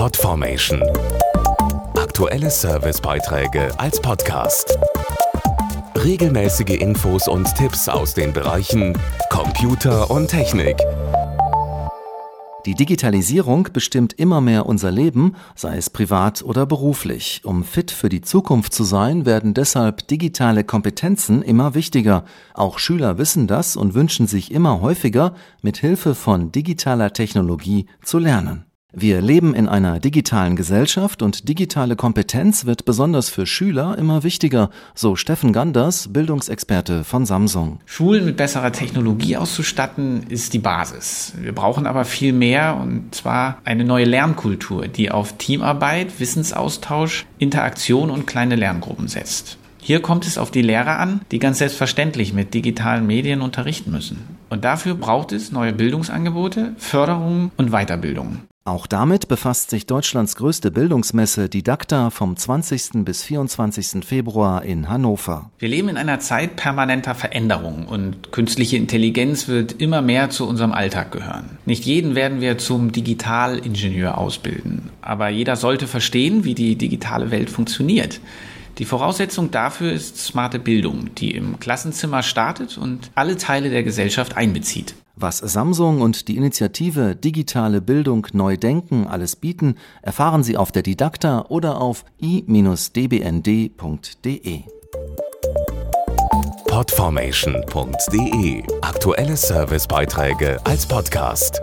Podformation. Aktuelle Servicebeiträge als Podcast. Regelmäßige Infos und Tipps aus den Bereichen Computer und Technik. Die Digitalisierung bestimmt immer mehr unser Leben, sei es privat oder beruflich. Um fit für die Zukunft zu sein, werden deshalb digitale Kompetenzen immer wichtiger. Auch Schüler wissen das und wünschen sich immer häufiger, mit Hilfe von digitaler Technologie zu lernen. Wir leben in einer digitalen Gesellschaft und digitale Kompetenz wird besonders für Schüler immer wichtiger, so Steffen Ganders, Bildungsexperte von Samsung. Schulen mit besserer Technologie auszustatten ist die Basis. Wir brauchen aber viel mehr und zwar eine neue Lernkultur, die auf Teamarbeit, Wissensaustausch, Interaktion und kleine Lerngruppen setzt. Hier kommt es auf die Lehrer an, die ganz selbstverständlich mit digitalen Medien unterrichten müssen. Und dafür braucht es neue Bildungsangebote, Förderungen und Weiterbildungen. Auch damit befasst sich Deutschlands größte Bildungsmesse Didakta vom 20. bis 24. Februar in Hannover. Wir leben in einer Zeit permanenter Veränderung und künstliche Intelligenz wird immer mehr zu unserem Alltag gehören. Nicht jeden werden wir zum Digitalingenieur ausbilden, aber jeder sollte verstehen, wie die digitale Welt funktioniert. Die Voraussetzung dafür ist smarte Bildung, die im Klassenzimmer startet und alle Teile der Gesellschaft einbezieht. Was Samsung und die Initiative Digitale Bildung neu denken alles bieten, erfahren Sie auf der Didakta oder auf i-dbnd.de. Podformation.de Aktuelle Servicebeiträge als Podcast.